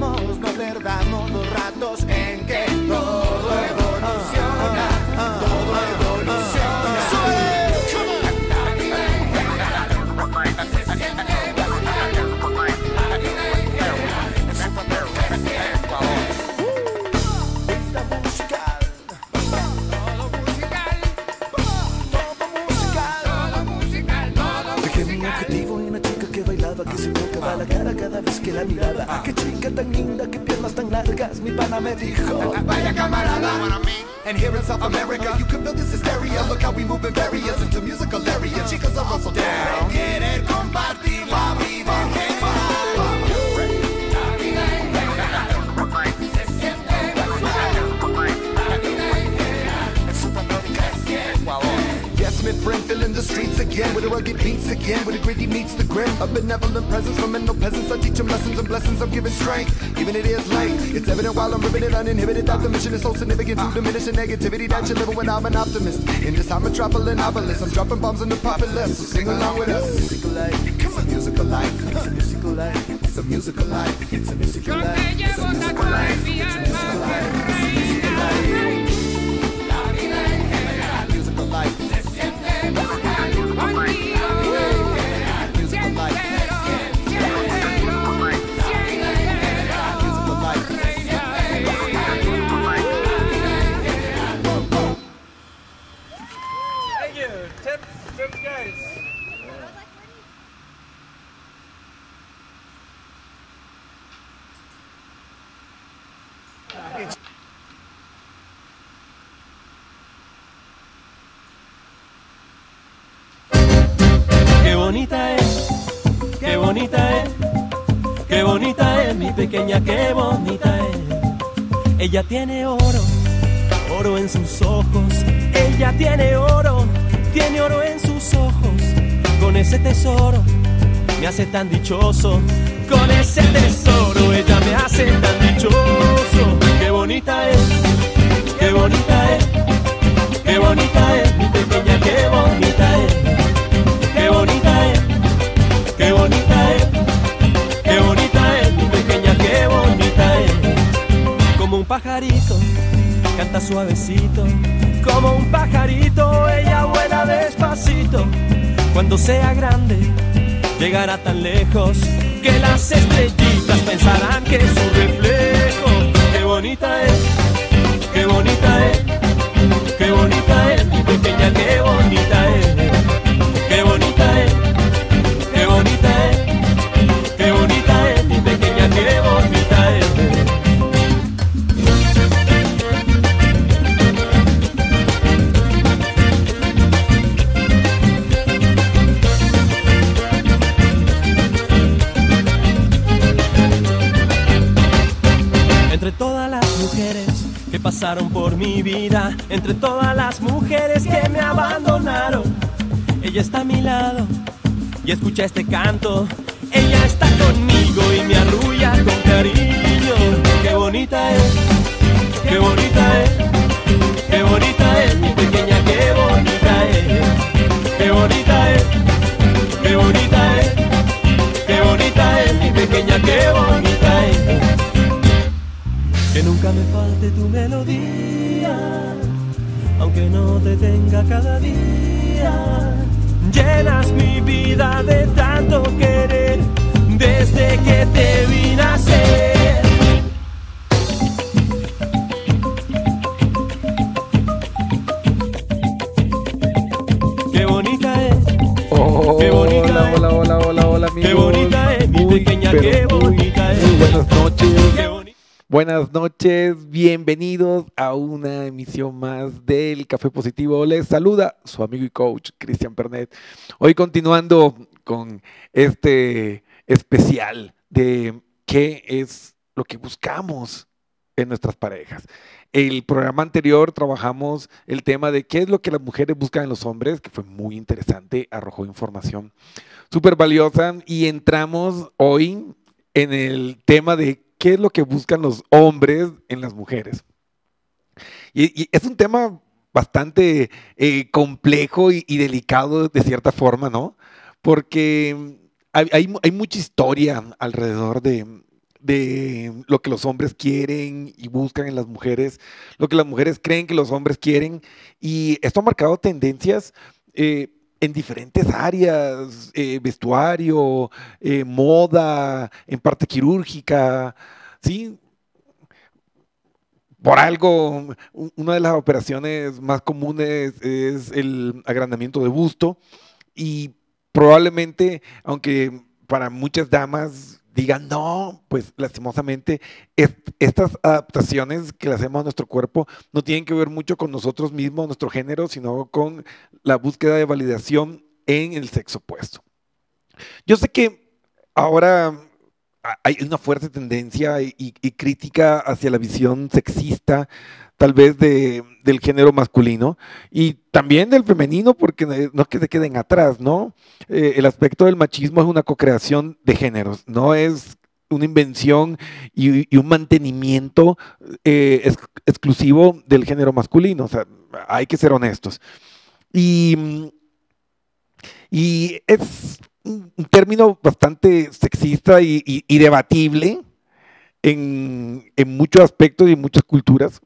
Estemos, no perdamos los ratos en que todo evoluciona. Tocaba cada vez que la miraba. Ah, qué chica tan linda, qué piernas tan largas, mi pana me dijo. Ah, ah, vaya camarada. And here in South America, you can feel this hysteria. Look how we moving barriers into musical area. Chicas are also down. Querer compartir friend, filling the streets again with the rugged beats again, with the gritty meets the grim. A benevolent presence from mental peasants. I teach them lessons and blessings. I'm giving strength, even it is late. It's evident while I'm it uninhibited that the mission is so significant to diminish the negativity that you're living when I'm an optimist. In this of trouble and novelist, I'm dropping bombs on the populace. So sing along with us. Musical life, It's a musical life. it's a musical life, It's a musical life. it's a musical life. llevo tatuada en mi pequeña, qué bonita es. Ella tiene oro, oro en sus ojos. Ella tiene oro, tiene oro en sus ojos. Con ese tesoro me hace tan dichoso. Con ese tesoro llegará tan lejos que las estrellitas pensarán que es y escucha este canto. Ella está conmigo y me arrulla con cariño. Qué bonita es, qué bonita es, qué bonita es mi pequeña, qué bonita es, qué bonita es, qué bonita es, qué bonita es mi pequeña, qué bonita es. Que nunca me falte tu melodía, aunque no te tenga cada día. Llenas mi vida de tanto querer desde que te vi nacer. Qué bonita es, Oh, Qué bonita hola, es. hola, hola, hola, hola, amigos. qué bonita es mi pequeña, pero qué bonita Buenas noches, bienvenidos a una emisión más del Café Positivo. Les saluda su amigo y coach Cristian Pernet. Hoy continuando con este especial de qué es lo que buscamos en nuestras parejas. El programa anterior trabajamos el tema de qué es lo que las mujeres buscan en los hombres, que fue muy interesante, arrojó información súper valiosa y entramos hoy en el tema de qué es lo que buscan los hombres en las mujeres. Y, es un tema bastante eh, complejo y, delicado de cierta forma, ¿no? Porque hay, hay, mucha historia alrededor de, de lo que los hombres quieren y buscan en las mujeres, lo que las mujeres creen que los hombres quieren, y esto ha marcado tendencias eh, en diferentes áreas, eh, vestuario, eh, moda, en parte quirúrgica, ¿sí? Por algo, una de las operaciones más comunes es el agrandamiento de busto y probablemente, aunque para muchas damas digan no, pues lastimosamente est- estas adaptaciones que le hacemos a nuestro cuerpo no tienen que ver mucho con nosotros mismos, nuestro género, sino con la búsqueda de validación en el sexo opuesto. Yo sé que ahora hay una fuerte tendencia y, crítica hacia la visión sexista, tal vez de- del género masculino y también del femenino, porque no- es que se queden atrás, ¿no? Eh, el aspecto del machismo es una co-creación de géneros, no es una invención y, un mantenimiento eh, ex- exclusivo del género masculino, o sea, hay que ser honestos. Y, y es un término bastante sexista y, y- debatible en, muchos aspectos y en muchas culturas,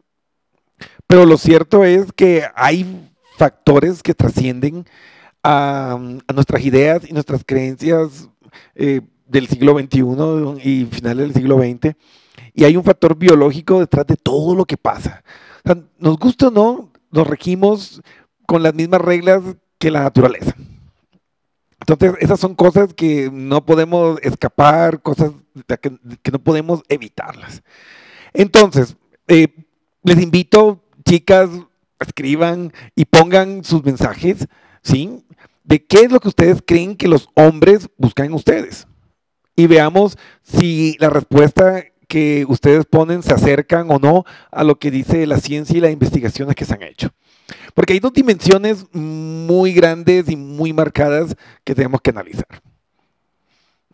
pero lo cierto es que hay factores que trascienden a, a nuestras ideas y nuestras creencias eh, del siglo XXI y finales del siglo XX, y hay un factor biológico detrás de todo lo que pasa. Nos gusta o no, nos regimos con las mismas reglas que la naturaleza. Entonces, esas son cosas que no podemos escapar, cosas que no podemos evitarlas. Entonces, eh, les invito, chicas, escriban y pongan sus mensajes, ¿sí? De qué es lo que ustedes creen que los hombres buscan en ustedes. Y veamos si la respuesta que ustedes ponen se acercan o no a lo que dice la ciencia y las investigaciones que se han hecho. Porque hay dos dimensiones muy grandes y muy marcadas que tenemos que analizar.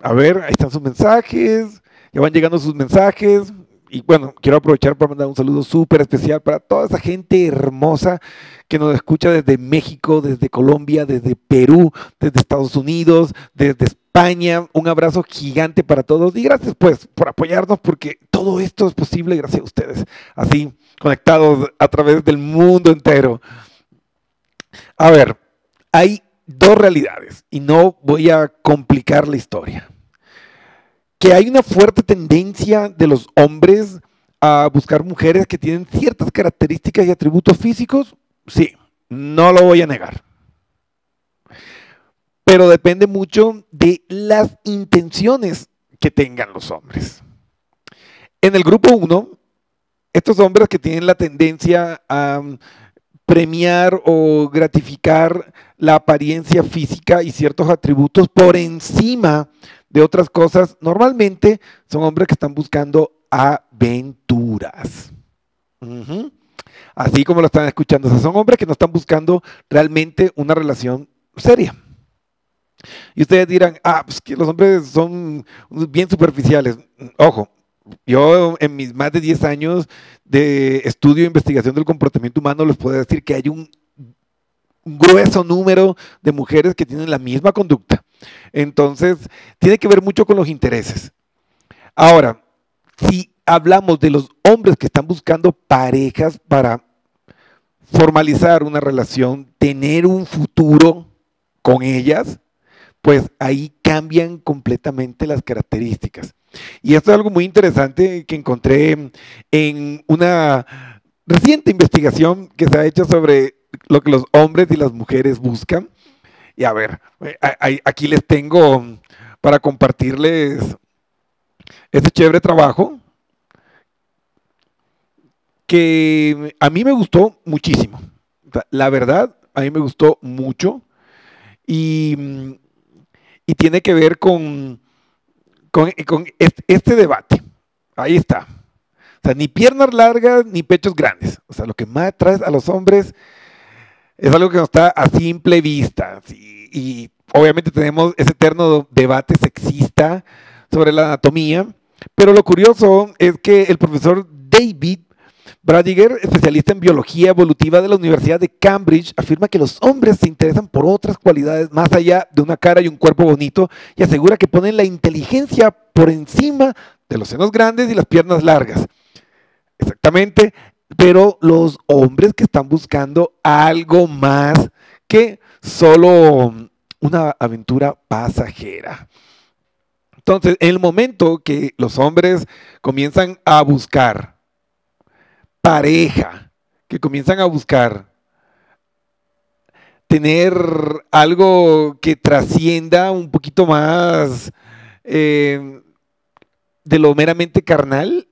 A ver, ahí están sus mensajes, ya van llegando sus mensajes. Y bueno, quiero aprovechar para mandar un saludo súper especial para toda esa gente hermosa que nos escucha desde México, desde Colombia, desde Perú, desde Estados Unidos, desde España. Un abrazo gigante para todos y gracias pues por apoyarnos porque todo esto es posible gracias a ustedes. Así, conectados a través del mundo entero. A ver, hay dos realidades y no voy a complicar la historia. Que hay una fuerte tendencia de los hombres a buscar mujeres que tienen ciertas características y atributos físicos, sí, no lo voy a negar. Pero depende mucho de las intenciones que tengan los hombres. En el grupo 1, estos hombres que tienen la tendencia a premiar o gratificar la apariencia física y ciertos atributos por encima de otras cosas, normalmente son hombres que están buscando aventuras. Así como lo están escuchando, o sea, son hombres que no están buscando realmente una relación seria. Y ustedes dirán, ah, pues que los hombres son bien superficiales. Ojo, yo en mis más de 10 años de estudio e investigación del comportamiento humano les puedo decir que hay un, un grueso número de mujeres que tienen la misma conducta. Entonces, tiene que ver mucho con los intereses. Ahora, si hablamos de los hombres que están buscando parejas para formalizar una relación, tener un futuro con ellas, pues ahí cambian completamente las características. Y esto es algo muy interesante que encontré en una reciente investigación que se ha hecho sobre lo que los hombres y las mujeres buscan. Y a ver, aquí les tengo para compartirles ese chévere trabajo que a mí me gustó muchísimo. La verdad, a mí me gustó mucho y, y tiene que ver con, con, con est- este debate. Ahí está. O sea, ni piernas largas ni pechos grandes. O sea, lo que más atrae a los hombres es algo que no está a simple vista. sí, Y, obviamente tenemos ese eterno debate sexista sobre la anatomía. Pero lo curioso es que el profesor David Bradiger, especialista en biología evolutiva de la Universidad de Cambridge, afirma que los hombres se interesan por otras cualidades más allá de una cara y un cuerpo bonito y asegura que ponen la inteligencia por encima de los senos grandes y las piernas largas. Exactamente, pero los hombres que están buscando algo más que solo una aventura pasajera. Entonces, en el momento que los hombres comienzan a buscar pareja, que comienzan a buscar tener algo que trascienda un poquito más eh, de lo meramente carnal,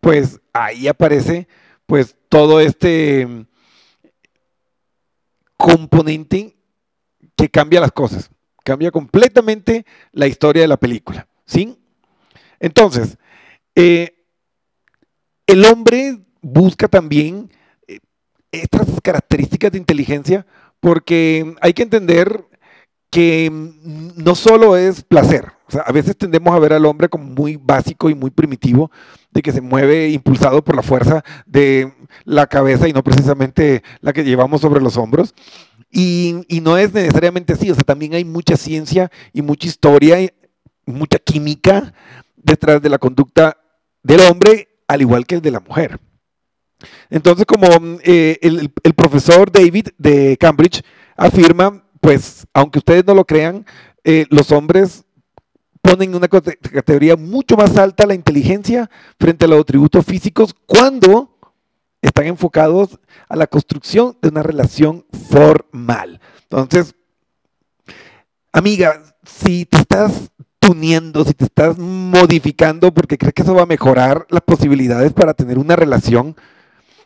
pues ahí aparece pues todo este componente que cambia las cosas, cambia completamente la historia de la película, ¿sí? Entonces, eh, el hombre busca también eh, estas características de inteligencia porque hay que entender que mm, no solo es placer, o sea, a veces tendemos a ver al hombre como muy básico y muy primitivo, de que se mueve impulsado por la fuerza de la cabeza y no precisamente la que llevamos sobre los hombros. Y, no es necesariamente así, o sea, también hay mucha ciencia y mucha historia y mucha química detrás de la conducta del hombre, al igual que el de la mujer. Entonces, como mm, eh, el, profesor David de Cambridge afirma, pues, aunque ustedes no lo crean, eh, los hombres ponen en una cate- categoría mucho más alta la inteligencia frente a los atributos físicos cuando están enfocados a la construcción de una relación formal. Entonces, amiga, si te estás tuneando, si te estás modificando porque crees que eso va a mejorar las posibilidades para tener una relación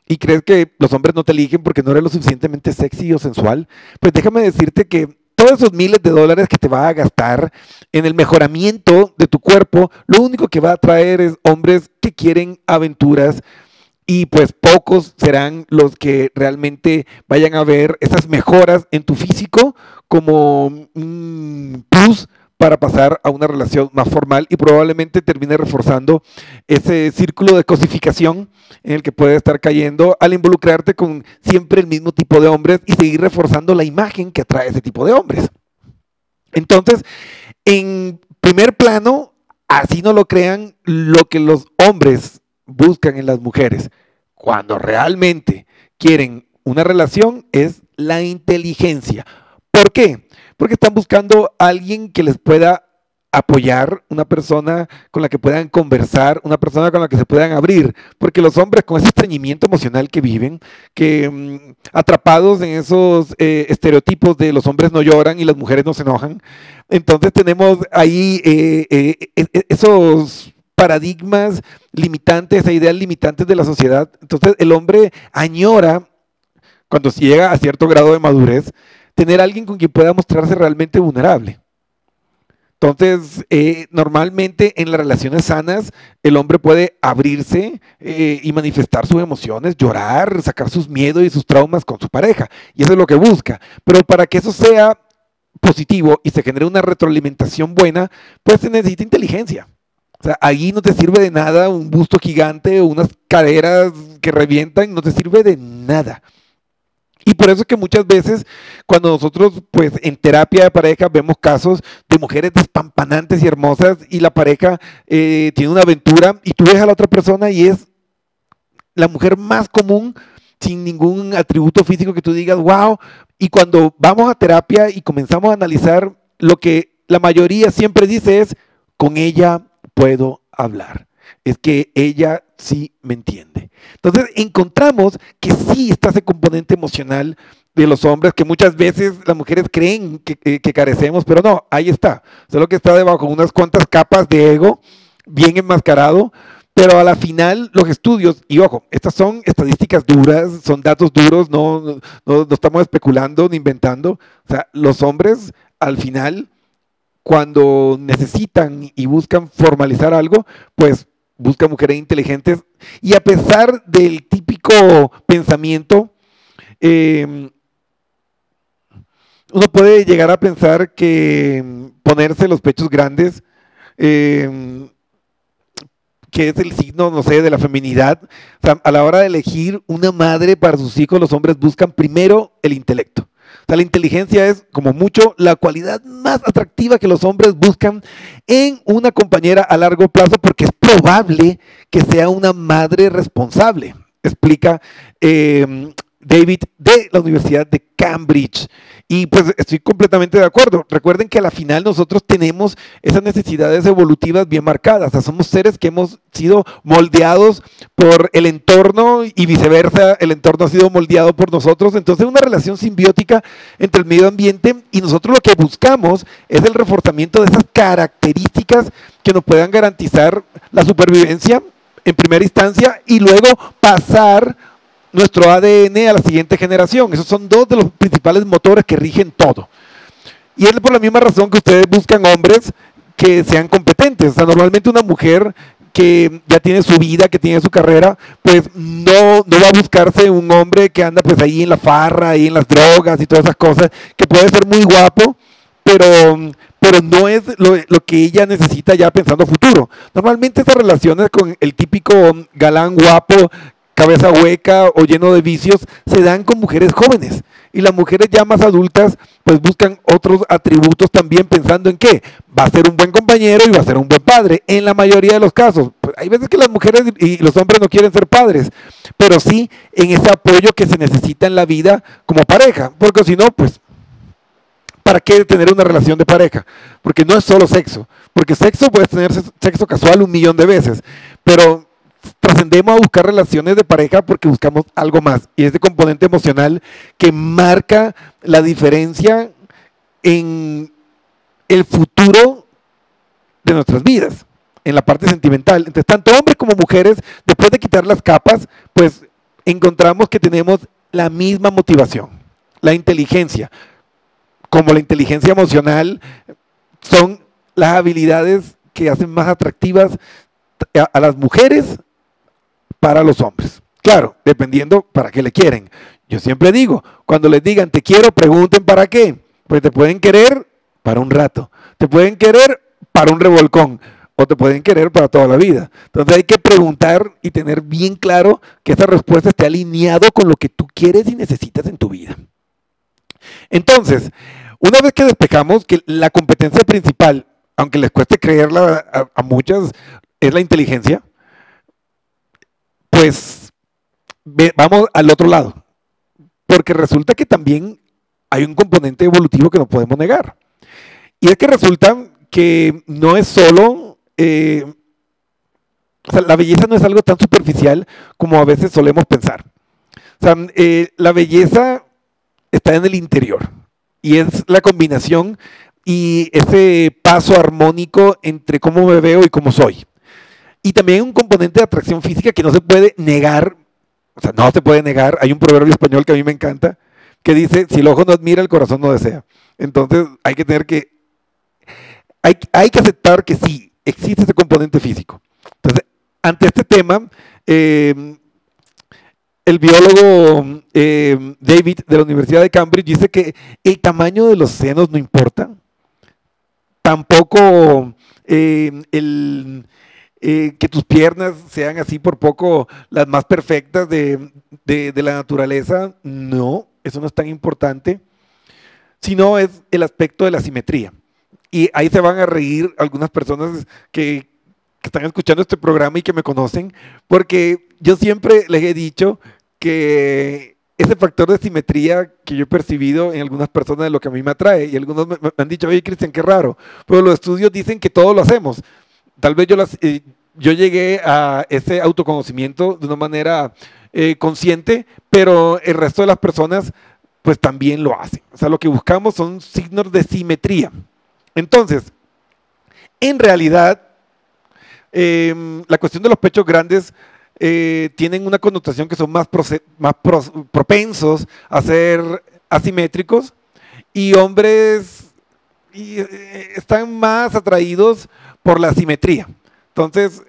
y crees que los hombres no te eligen porque no eres lo suficientemente sexy o sensual, pues déjame decirte que todos esos miles de dólares que te va a gastar en el mejoramiento de tu cuerpo, lo único que va a traer es hombres que quieren aventuras y pues pocos serán los que realmente vayan a ver esas mejoras en tu físico como un plus para pasar a una relación más formal y probablemente termine reforzando ese círculo de cosificación en el que puedes estar cayendo al involucrarte con siempre el mismo tipo de hombres y seguir reforzando la imagen que atrae ese tipo de hombres. Entonces, en primer plano, así no lo crean, lo que los hombres buscan en las mujeres cuando realmente quieren una relación es la inteligencia. ¿Por qué? Porque están buscando alguien que les pueda apoyar, una persona con la que puedan conversar, una persona con la que se puedan abrir, porque los hombres con ese estreñimiento emocional que viven, que mm, atrapados en esos eh, estereotipos de los hombres no lloran y las mujeres no se enojan, entonces tenemos ahí eh, eh, e- e- esos paradigmas limitantes e ideas limitantes de la sociedad. Entonces el hombre añora, cuando llega a cierto grado de madurez, tener alguien con quien pueda mostrarse realmente vulnerable. Entonces, eh, normalmente en las relaciones sanas, el hombre puede abrirse eh, y manifestar sus emociones, llorar, sacar sus miedos y sus traumas con su pareja. Y eso es lo que busca. Pero para que eso sea positivo y se genere una retroalimentación buena, pues se necesita inteligencia. O sea, ahí no te sirve de nada un busto gigante o unas caderas que revientan, no te sirve de nada. Y por eso es que muchas veces cuando nosotros pues en terapia de pareja vemos casos de mujeres despampanantes y hermosas y la pareja eh, tiene una aventura y tú ves a la otra persona y es la mujer más común sin ningún atributo físico que tú digas, wow. Y cuando vamos a terapia y comenzamos a analizar, lo que la mayoría siempre dice es, con ella puedo hablar. Es que ella sí me entiende. Entonces encontramos que sí está ese componente emocional de los hombres que muchas veces las mujeres creen que, carecemos, pero no, ahí está. Solo que está debajo de unas cuantas capas de ego bien enmascarado, pero a la final los estudios, y ojo, estas son estadísticas duras, son datos duros, no, no, no estamos especulando ni inventando. O sea, los hombres al final, cuando necesitan y buscan formalizar algo, pues buscan mujeres inteligentes. Y a pesar del típico pensamiento, eh, uno puede llegar a pensar que ponerse los pechos grandes eh, que es el signo, no sé, de la feminidad. A la hora de elegir una madre para sus hijos, los hombres buscan primero el intelecto. O sea, la inteligencia es, como mucho, la cualidad más atractiva que los hombres buscan en una compañera a largo plazo porque es probable que sea una madre responsable, explica eh, David de la Universidad de Cambridge. Y pues estoy completamente de acuerdo. Recuerden que a la final nosotros tenemos esas necesidades evolutivas bien marcadas. O sea, somos seres que hemos sido moldeados por el entorno y viceversa, el entorno ha sido moldeado por nosotros. Entonces, una relación simbiótica entre el medio ambiente y nosotros lo que buscamos es el reforzamiento de esas características que nos puedan garantizar la supervivencia en primera instancia y luego pasar nuestro ADN a la siguiente generación. Esos son dos de los principales motores que rigen todo. Y es por la misma razón que ustedes buscan hombres que sean competentes. O sea, normalmente una mujer que ya tiene su vida, que tiene su carrera, pues no, no va a buscarse un hombre que anda pues ahí en la farra, ahí en las drogas y todas esas cosas, que puede ser muy guapo, pero, pero no es lo, lo que ella necesita ya pensando futuro. Normalmente estas relaciones con el típico galán guapo cabeza hueca o lleno de vicios, se dan con mujeres jóvenes. Y las mujeres ya más adultas, pues buscan otros atributos también pensando en que va a ser un buen compañero y va a ser un buen padre. En la mayoría de los casos, pues hay veces que las mujeres y los hombres no quieren ser padres, pero sí en ese apoyo que se necesita en la vida como pareja, porque si no, pues ¿para qué tener una relación de pareja? Porque no es solo sexo, porque sexo puedes tener sexo casual un millón de veces, pero trascendemos a buscar relaciones de pareja porque buscamos algo más. Y ese componente emocional que marca la diferencia en el futuro de nuestras vidas, en la parte sentimental. Entonces, tanto hombres como mujeres, después de quitar las capas, pues encontramos que tenemos la misma motivación, la inteligencia, como la inteligencia emocional, son las habilidades que hacen más atractivas a, a las mujeres para los hombres. Claro, dependiendo para qué le quieren. Yo siempre digo, cuando les digan te quiero, pregunten para qué. Pues te pueden querer para un rato, te pueden querer para un revolcón o te pueden querer para toda la vida. Entonces hay que preguntar y tener bien claro que esa respuesta esté alineado con lo que tú quieres y necesitas en tu vida. Entonces, una vez que despejamos que la competencia principal, aunque les cueste creerla a, a muchas, es la inteligencia, pues vamos al otro lado. Porque resulta que también hay un componente evolutivo que no podemos negar. Y es que resulta que no es solo, eh, o sea, la belleza no es algo tan superficial como a veces solemos pensar. O sea, eh, la belleza está en el interior y es la combinación y ese paso armónico entre cómo me veo y cómo soy. Y también un componente de atracción física que no se puede negar, o sea, no se puede negar. Hay un proverbio español que a mí me encanta, que dice, si el ojo no admira, el corazón no desea. Entonces hay que tener que, hay, hay que aceptar que sí, existe ese componente físico. Entonces, ante este tema, eh, el biólogo eh, David de la Universidad de Cambridge dice que el tamaño de los senos no importa, tampoco eh, el, eh, que tus piernas sean así por poco las más perfectas de, de, de, la naturaleza, no, eso no es tan importante, sino es el aspecto de la simetría. Y ahí se van a reír algunas personas que, que están escuchando este programa y que me conocen, porque yo siempre les he dicho que ese factor de simetría que yo he percibido en algunas personas es lo que a mí me atrae. Y algunos me, han dicho, oye, Cristian, qué raro. Pero los estudios dicen que todos lo hacemos tal vez yo, las, eh, yo llegué a ese autoconocimiento de una manera eh, consciente, pero el resto de las personas pues también lo hacen. O sea, lo que buscamos son signos de simetría. Entonces, en realidad, eh, la cuestión de los pechos grandes eh, tienen una connotación que son más, propensos a ser asimétricos y hombres eh, están más atraídos por la simetría. Entonces,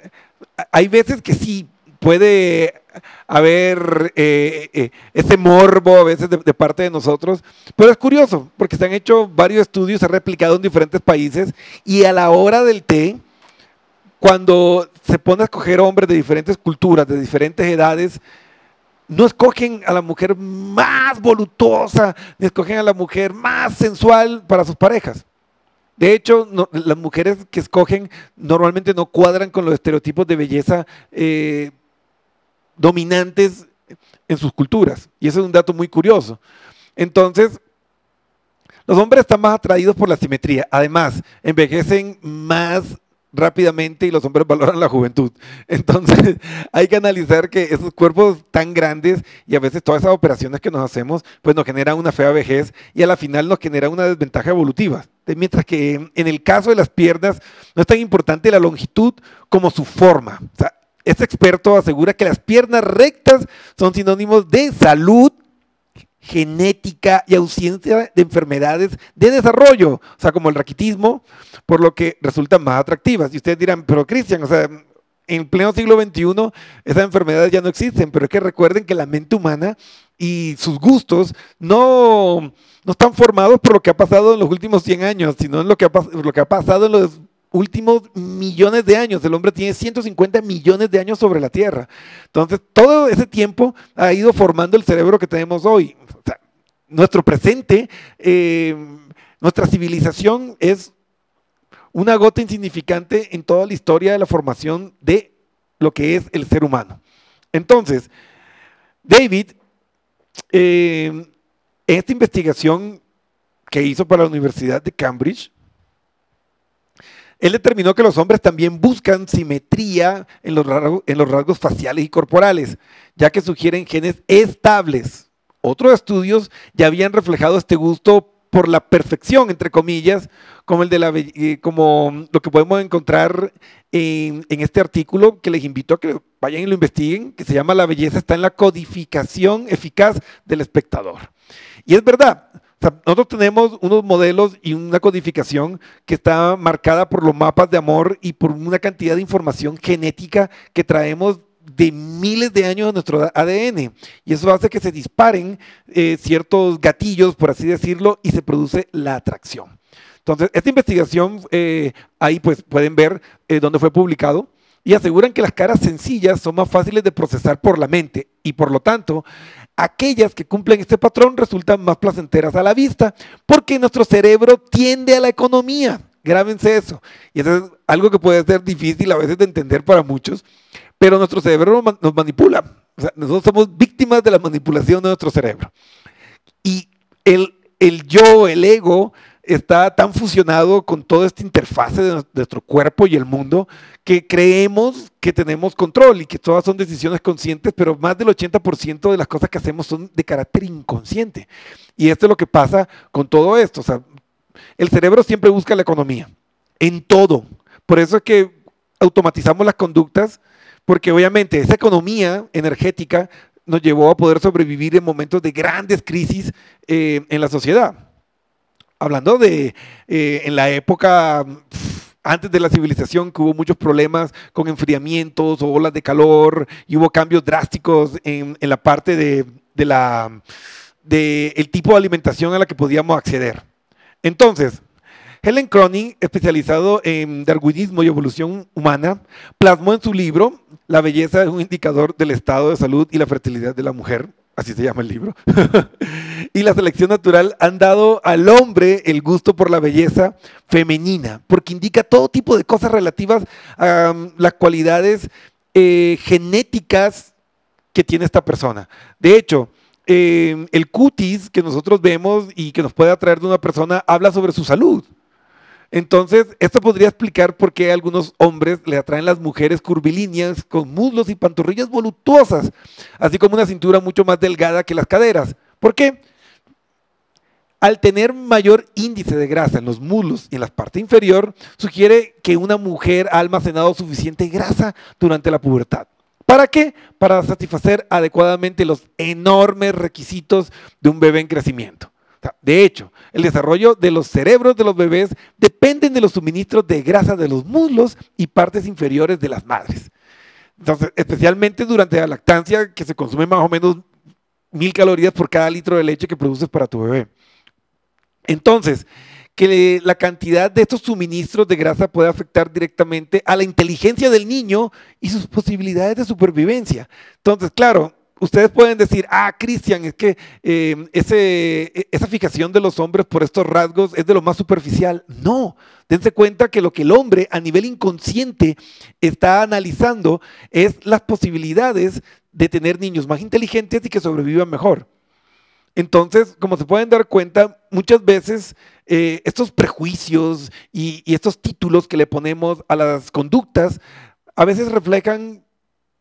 hay veces que sí puede haber eh, eh, ese morbo a veces de, de parte de nosotros, pero es curioso porque se han hecho varios estudios, se ha replicado en diferentes países y a la hora del té, cuando se pone a escoger hombres de diferentes culturas, de diferentes edades, no escogen a la mujer más voluptuosa, ni escogen a la mujer más sensual para sus parejas. De hecho, las mujeres que escogen normalmente no cuadran con los estereotipos de belleza eh, dominantes en sus culturas. Y eso es un dato muy curioso. Entonces, los hombres están más atraídos por la simetría. Además, envejecen más rápidamente y los hombres valoran la juventud. Entonces, hay que analizar que esos cuerpos tan grandes y a veces todas esas operaciones que nos hacemos, pues nos generan una fea vejez y a la final nos genera una desventaja evolutiva. Mientras que en el caso de las piernas no es tan importante la longitud como su forma. O este experto asegura que las piernas rectas son sinónimos de salud, genética y ausencia de enfermedades de desarrollo, o sea, como el raquitismo, por lo que resultan más atractivas. Y ustedes dirán, pero Cristian, o sea, en pleno siglo XXI esas enfermedades ya no existen, pero es que recuerden que la mente humana y sus gustos no, no están formados por lo que ha pasado en los últimos 100 años, sino en lo que ha, pasado en los últimos millones de años. El hombre tiene 150 millones de años sobre la Tierra. Entonces, todo ese tiempo ha ido formando el cerebro que tenemos hoy. Nuestro presente, eh, nuestra civilización es una gota insignificante en toda la historia de la formación de lo que es el ser humano. Entonces, David, eh, en esta investigación que hizo para la Universidad de Cambridge, él determinó que los hombres también buscan simetría en los, rasgos, faciales y corporales, ya que sugieren genes estables. Otros estudios ya habían reflejado este gusto por la perfección, entre comillas, como, el de la, eh, como lo que podemos encontrar en, en este artículo, que les invito a que vayan y lo investiguen, que se llama La belleza está en la codificación eficaz del espectador. Y es verdad, nosotros tenemos unos modelos y una codificación que está marcada por los mapas de amor y por una cantidad de información genética que traemos de miles de años de nuestro ADN. Y eso hace que se disparen eh, ciertos gatillos, por así decirlo, y se produce la atracción. Entonces, esta investigación, eh, ahí pues pueden ver eh, dónde fue publicado, y aseguran que las caras sencillas son más fáciles de procesar por la mente, y por lo tanto, aquellas que cumplen este patrón resultan más placenteras a la vista, porque nuestro cerebro tiende a la economía. Grábense eso. Y eso es algo que puede ser difícil a veces de entender para muchos, pero nuestro cerebro nos ma- nos manipula. O sea, nosotros somos víctimas de la manipulación de nuestro cerebro. Y el, el yo, el ego, está tan fusionado con toda esta interfase de nues- nuestro cuerpo y el mundo que creemos que tenemos control y que todas son decisiones conscientes, pero más del 80% de las cosas que hacemos son de carácter inconsciente. Y esto es lo que pasa con todo esto. El cerebro siempre busca la economía, en todo. Por eso es que automatizamos las conductas, porque obviamente esa economía energética nos llevó a poder sobrevivir en momentos de grandes crisis eh, en la sociedad. Hablando de eh, en la época pf, antes de la civilización, que hubo muchos problemas con enfriamientos o olas de calor, y hubo cambios drásticos en, en la parte de, de la, de el tipo de alimentación a la que podíamos acceder. Entonces, Helen Cronin, especializado en darwinismo y evolución humana, plasmó en su libro La belleza es un indicador del estado de salud y la fertilidad de la mujer, así se llama el libro, y la selección natural han dado al hombre el gusto por la belleza femenina, porque indica todo tipo de cosas relativas a um, las cualidades eh, genéticas que tiene esta persona. De hecho, eh, el cutis que nosotros vemos y que nos puede atraer de una persona habla sobre su salud. Entonces, esto podría explicar por qué a algunos hombres le atraen las mujeres curvilíneas con muslos y pantorrillas voluptuosas, así como una cintura mucho más delgada que las caderas. ¿Por qué? al tener mayor índice de grasa en los muslos y en la parte inferior, sugiere que una mujer ha almacenado suficiente grasa durante la pubertad. ¿Para qué? Para satisfacer adecuadamente los enormes requisitos de un bebé en crecimiento. De hecho, el desarrollo de los cerebros de los bebés dependen de los suministros de grasa de los muslos y partes inferiores de las madres. Entonces, especialmente durante la lactancia, que se consume más o menos mil calorías por cada litro de leche que produces para tu bebé. Entonces, que la cantidad de estos suministros de grasa puede afectar directamente a la inteligencia del niño y sus posibilidades de supervivencia. Entonces, claro, ustedes pueden decir, ah, Cristian, es que ese- e- esa fijación de los hombres por estos rasgos es de lo más superficial. No, dense cuenta que lo que el hombre a nivel inconsciente está analizando es las posibilidades de tener niños más inteligentes y que sobrevivan mejor. Entonces, como se pueden dar cuenta, muchas veces eh, estos prejuicios y estos títulos que le ponemos a las conductas a veces reflejan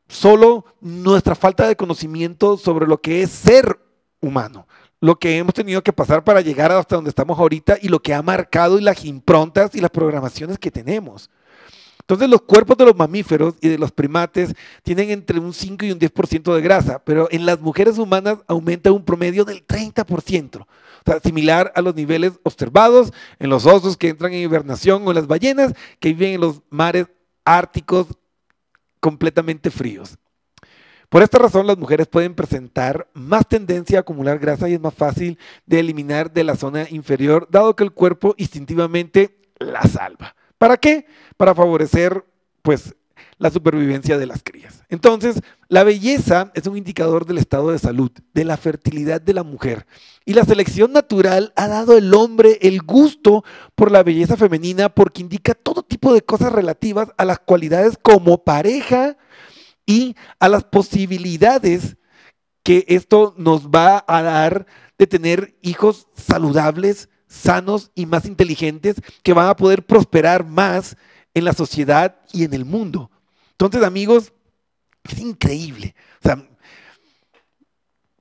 solo nuestra falta de conocimiento sobre lo que es ser humano, lo que hemos tenido que pasar para llegar hasta donde estamos ahorita y lo que ha marcado y las improntas y las programaciones que tenemos. Entonces los cuerpos de los mamíferos y de los primates tienen entre un 5 y un 10% de grasa, pero en las mujeres humanas aumenta un promedio del 30%, o sea, similar a los niveles observados en los osos que entran en hibernación o en las ballenas que viven en los mares árticos completamente fríos. Por esta razón, las mujeres pueden presentar más tendencia a acumular grasa y es más fácil de eliminar de la zona inferior, dado que el cuerpo instintivamente la salva. ¿Para qué? Para favorecer, pues, la supervivencia de las crías. Entonces, la belleza es un indicador del estado de salud, de la fertilidad de la mujer. Y la selección natural ha dado al hombre el gusto por la belleza femenina porque indica todo tipo de cosas relativas a las cualidades como pareja y a las posibilidades que esto nos va a dar de tener hijos saludables, sanos y más inteligentes que van a poder prosperar más en la sociedad y en el mundo. Entonces, amigos, es increíble. O sea,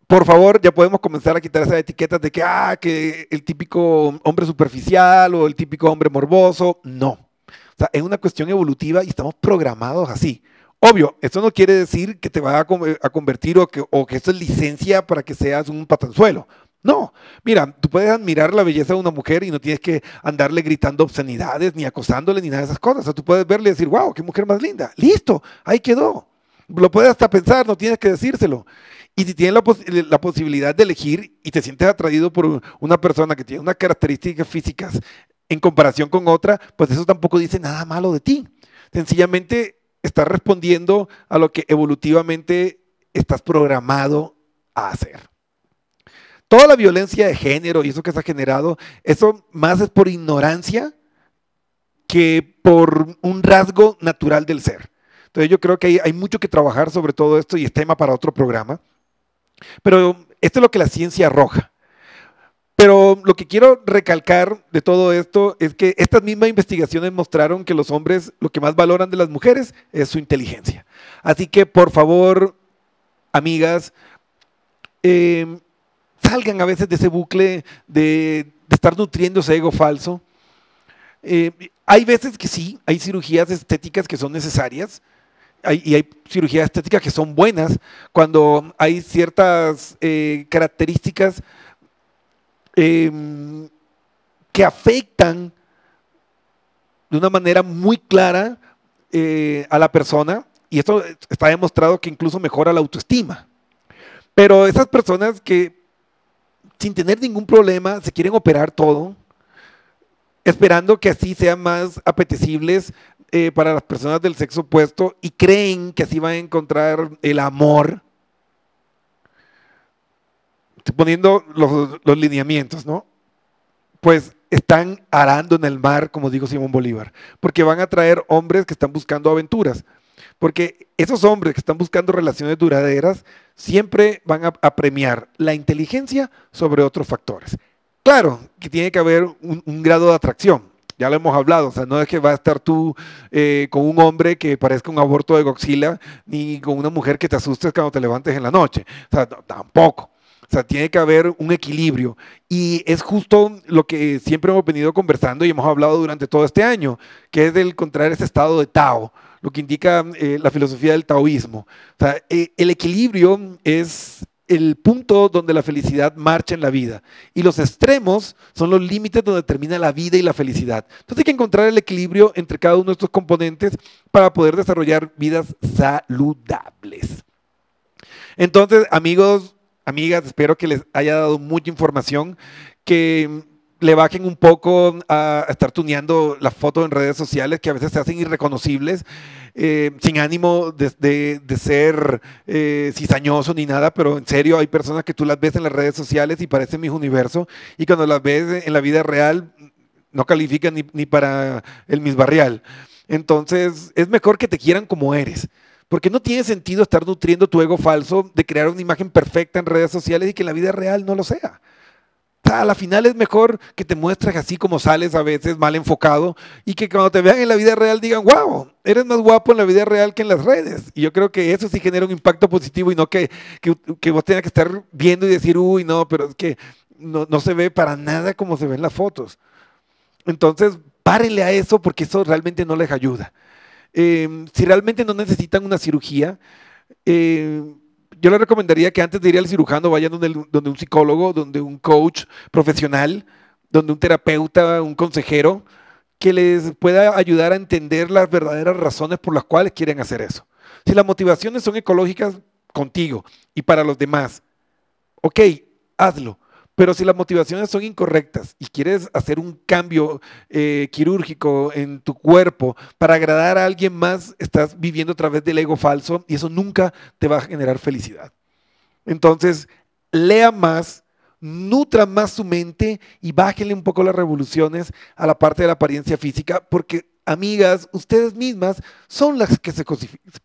por favor, ya podemos comenzar a quitar esas etiquetas de que, ah, que el típico hombre superficial o el típico hombre morboso. No. O sea, es una cuestión evolutiva y estamos programados así. Obvio, esto no quiere decir que te va a, con- a convertir o que, o que esto es licencia para que seas un patanzuelo. No, mira, tú puedes admirar la belleza de una mujer y no tienes que andarle gritando obscenidades, ni acosándole, ni nada de esas cosas. O sea, tú puedes verle y decir, wow, qué mujer más linda. Listo, ahí quedó. Lo puedes hasta pensar, no tienes que decírselo. Y si tienes la, la posibilidad de elegir y te sientes atraído por una persona que tiene unas características físicas en comparación con otra, pues eso tampoco dice nada malo de ti. Sencillamente estás respondiendo a lo que evolutivamente estás programado a hacer. Toda la violencia de género y eso que se ha generado, eso más es por ignorancia que por un rasgo natural del ser. Entonces yo creo que hay, hay mucho que trabajar sobre todo esto y es tema para otro programa. Pero esto es lo que la ciencia arroja. Pero lo que quiero recalcar de todo esto es que estas mismas investigaciones mostraron que los hombres lo que más valoran de las mujeres es su inteligencia. Así que por favor, amigas, eh, salgan a veces de ese bucle de, estar nutriendo ese ego falso. Eh, hay veces que sí, hay cirugías estéticas que son necesarias y hay cirugías estéticas que son buenas cuando hay ciertas eh, características em, que afectan de una manera muy clara eh, a la persona y esto está demostrado que incluso mejora la autoestima. Pero esas personas que sin tener ningún problema se quieren operar todo, esperando que así sean más apetecibles eh, para las personas del sexo opuesto y creen que así van a encontrar el amor. Estoy poniendo los, los lineamientos, ¿no? Pues están arando en el mar, como dijo Simón Bolívar, porque van a traer hombres que están buscando aventuras. Porque esos hombres que están buscando relaciones duraderas siempre van a, premiar la inteligencia sobre otros factores. Claro que tiene que haber un, grado de atracción, ya lo hemos hablado, o sea, no es que va a estar tú eh, con un hombre que parezca un aborto de Godzilla, ni con una mujer que te asustes cuando te levantes en la noche, o sea, tampoco. O sea, tiene que haber un equilibrio. Y es justo lo que siempre hemos venido conversando y hemos hablado durante todo este año, que es de encontrar ese estado de Tao, lo que indica eh, la filosofía del taoísmo. O sea, eh, el equilibrio es el punto donde la felicidad marcha en la vida. Y los extremos son los límites donde termina la vida y la felicidad. Entonces hay que encontrar el equilibrio entre cada uno de estos componentes para poder desarrollar vidas saludables. Entonces, amigos, amigas, espero que les haya dado mucha información, que le bajen un poco a estar tuneando las fotos en redes sociales que a veces se hacen irreconocibles, eh, sin ánimo de, de- ser eh, cizañoso ni nada, pero en serio hay personas que tú las ves en las redes sociales y parecen mis universo y cuando las ves en la vida real no califican ni, ni para el Miss Barrial. Entonces es mejor que te quieran como eres. Porque no tiene sentido estar nutriendo tu ego falso de crear una imagen perfecta en redes sociales y que la vida real no lo sea. A la final es mejor que te muestres así como sales a veces mal enfocado y que cuando te vean en la vida real digan, wow, eres más guapo en la vida real que en las redes. Y yo creo que eso sí genera un impacto positivo y no que, que, vos tengas que estar viendo y decir, uy, no, pero es que no, no se ve para nada como se ven las fotos. Entonces, párenle a eso porque eso realmente no les ayuda. Eh, si realmente no necesitan una cirugía, eh, yo les recomendaría que antes de ir al cirujano vayan donde, donde un psicólogo, donde un coach profesional, donde un terapeuta, un consejero, que les pueda ayudar a entender las verdaderas razones por las cuales quieren hacer eso. Si las motivaciones son ecológicas contigo y para los demás, ok, hazlo. Pero si las motivaciones son incorrectas y quieres hacer un cambio eh, quirúrgico en tu cuerpo para agradar a alguien más, estás viviendo a través del ego falso y eso nunca te va a generar felicidad. Entonces, lea más, nutra más su mente y bájenle un poco las revoluciones a la parte de la apariencia física, porque, amigas, ustedes mismas son las que se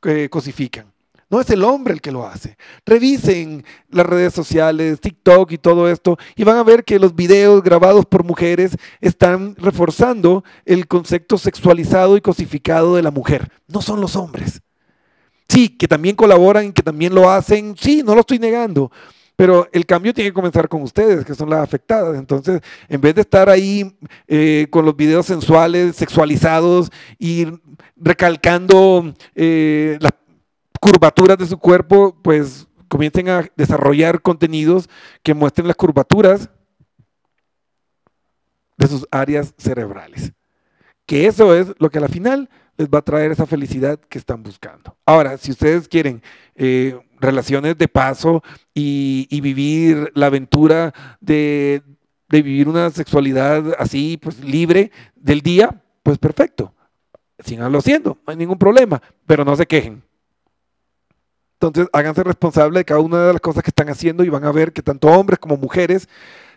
eh, cosifican. No es el hombre el que lo hace. Revisen las redes sociales, TikTok y todo esto, y van a ver que los videos grabados por mujeres están reforzando el concepto sexualizado y cosificado de la mujer. No son los hombres. Sí, que también colaboran que también lo hacen, sí, no lo estoy negando. Pero el cambio tiene que comenzar con ustedes, que son las afectadas. Entonces, en vez de estar ahí eh, con los videos sensuales, sexualizados y recalcando eh, las curvaturas de su cuerpo, pues comiencen a desarrollar contenidos que muestren las curvaturas de sus áreas cerebrales. Que eso es lo que a la final les va a traer esa felicidad que están buscando. Ahora, si ustedes quieren eh, relaciones de paso y, vivir la aventura de, de vivir una sexualidad así, pues libre del día, pues perfecto. Síganlo haciendo, no hay ningún problema, pero no se quejen. Entonces, háganse responsables de cada una de las cosas que están haciendo y van a ver que tanto hombres como mujeres,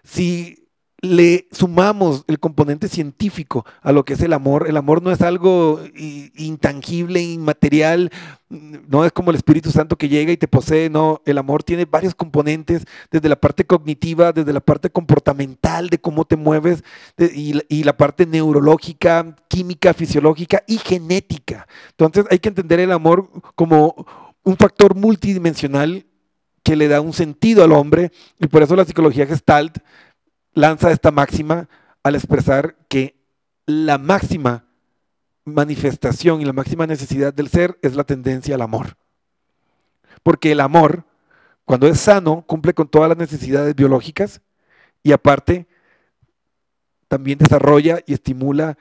si le sumamos el componente científico a lo que es el amor, el amor no es algo intangible, inmaterial, no es como el Espíritu Santo que llega y te posee, no, el amor tiene varios componentes, desde la parte cognitiva, desde la parte comportamental, de cómo te mueves, y la parte neurológica, química, fisiológica y genética. Entonces hay que entender el amor como un factor multidimensional que le da un sentido al hombre y por eso la psicología gestalt lanza esta máxima al expresar que la máxima manifestación y la máxima necesidad del ser es la tendencia al amor. Porque el amor, cuando es sano, cumple con todas las necesidades biológicas y aparte también desarrolla y estimula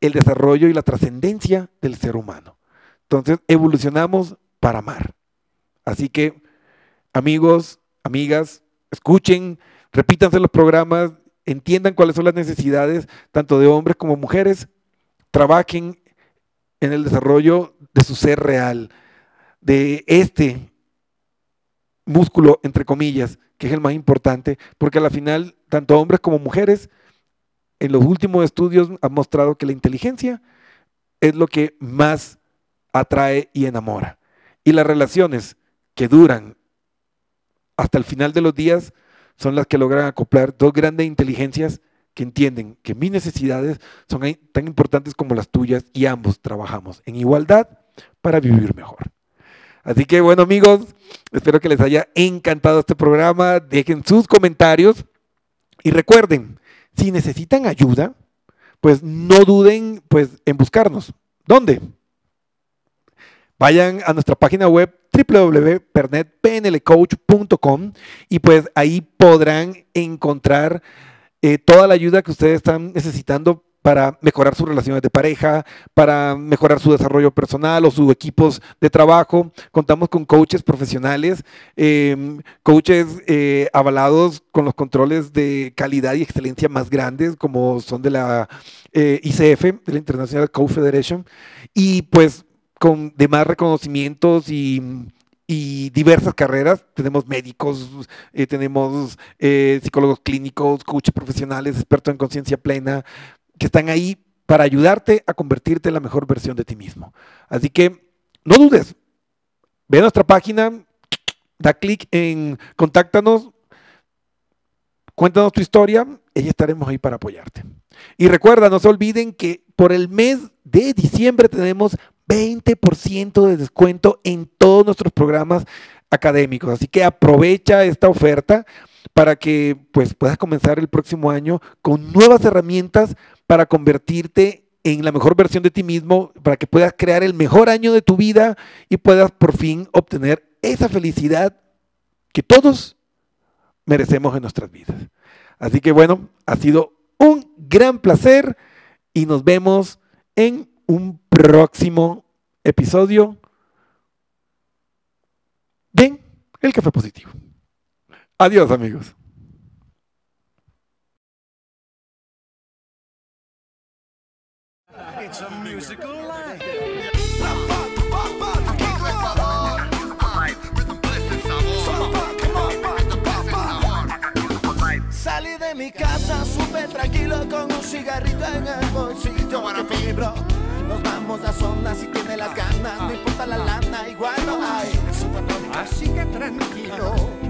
el desarrollo y la trascendencia del ser humano. Entonces, evolucionamos para amar. Así que, amigos, amigas, escuchen, repítanse los programas, entiendan cuáles son las necesidades tanto de hombres como mujeres, trabajen en el desarrollo de su ser real, de este músculo, entre comillas, que es el más importante, porque a la final, tanto hombres como mujeres, en los últimos estudios han mostrado que la inteligencia es lo que más atrae y enamora. Y las relaciones que duran hasta el final de los días son las que logran acoplar dos grandes inteligencias que entienden que mis necesidades son tan importantes como las tuyas y ambos trabajamos en igualdad para vivir mejor. Así que bueno amigos, espero que les haya encantado este programa. Dejen sus comentarios y recuerden, si necesitan ayuda, pues no duden pues, en buscarnos. ¿Dónde? Vayan a nuestra página web www.pernetpnlcoach.com y pues ahí podrán encontrar eh, toda la ayuda que ustedes están necesitando para mejorar sus relaciones de pareja, para mejorar su desarrollo personal o sus equipos de trabajo. Contamos con coaches profesionales, eh, coaches eh, avalados con los controles de calidad y excelencia más grandes, como son de la eh, ICF, de la International Coach Federation, y pues con demás reconocimientos y y diversas carreras. Tenemos médicos, eh, tenemos eh, psicólogos clínicos, coaches profesionales, expertos en conciencia plena, que están ahí para ayudarte a convertirte en la mejor versión de ti mismo. Así que no dudes, ve a nuestra página, da clic en contáctanos, cuéntanos tu historia y estaremos ahí para apoyarte. Y recuerda, no se olviden que por el mes de diciembre tenemos 20% de descuento en todos nuestros programas académicos. Así que aprovecha esta oferta para que pues, puedas comenzar el próximo año con nuevas herramientas para convertirte en la mejor versión de ti mismo, para que puedas crear el mejor año de tu vida y puedas por fin obtener esa felicidad que todos merecemos en nuestras vidas. Así que bueno, ha sido un gran placer y nos vemos en un próximo episodio de El Café Positivo. Adiós amigos. It's a musical. Salí de mi casa súper tranquilo con un cigarrito en el bolsillo. Que mi somos la zona si tiene las ah, ganas, no ah, importa la ah. lana, igual no hay. Así que tranquilo.